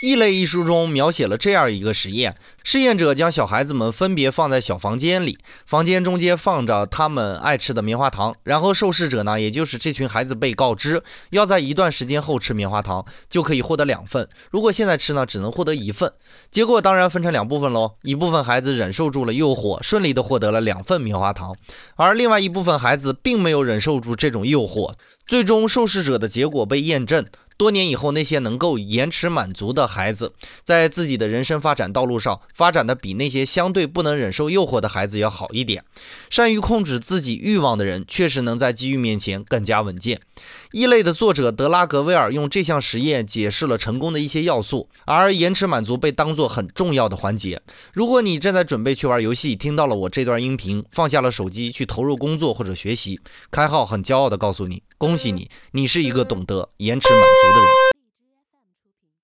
异类一书中描写了这样一个实验：试验者将小孩子们分别放在小房间里，房间中间放着他们爱吃的棉花糖，然后受试者呢，也就是这群孩子被告知，要在一段时间后吃棉花糖就可以获得两份，如果现在吃呢，只能获得一份。结果当然分成两部分喽，一部分孩子忍受住了诱惑，顺利的获得了两份棉花糖，而另外一部分孩子并没有忍受住这种诱惑，最终受试者的结果被验证。多年以后，那些能够延迟满足的孩子，在自己的人生发展道路上发展的比那些相对不能忍受诱惑的孩子要好一点。善于控制自己欲望的人，确实能在机遇面前更加稳健。异类的作者德拉格威尔用这项实验解释了成功的一些要素，而延迟满足被当作很重要的环节。如果你正在准备去玩游戏，听到了我这段音频，放下了手机去投入工作或者学习，开号很骄傲地告诉你。恭喜你，你是一个懂得延迟满足的人。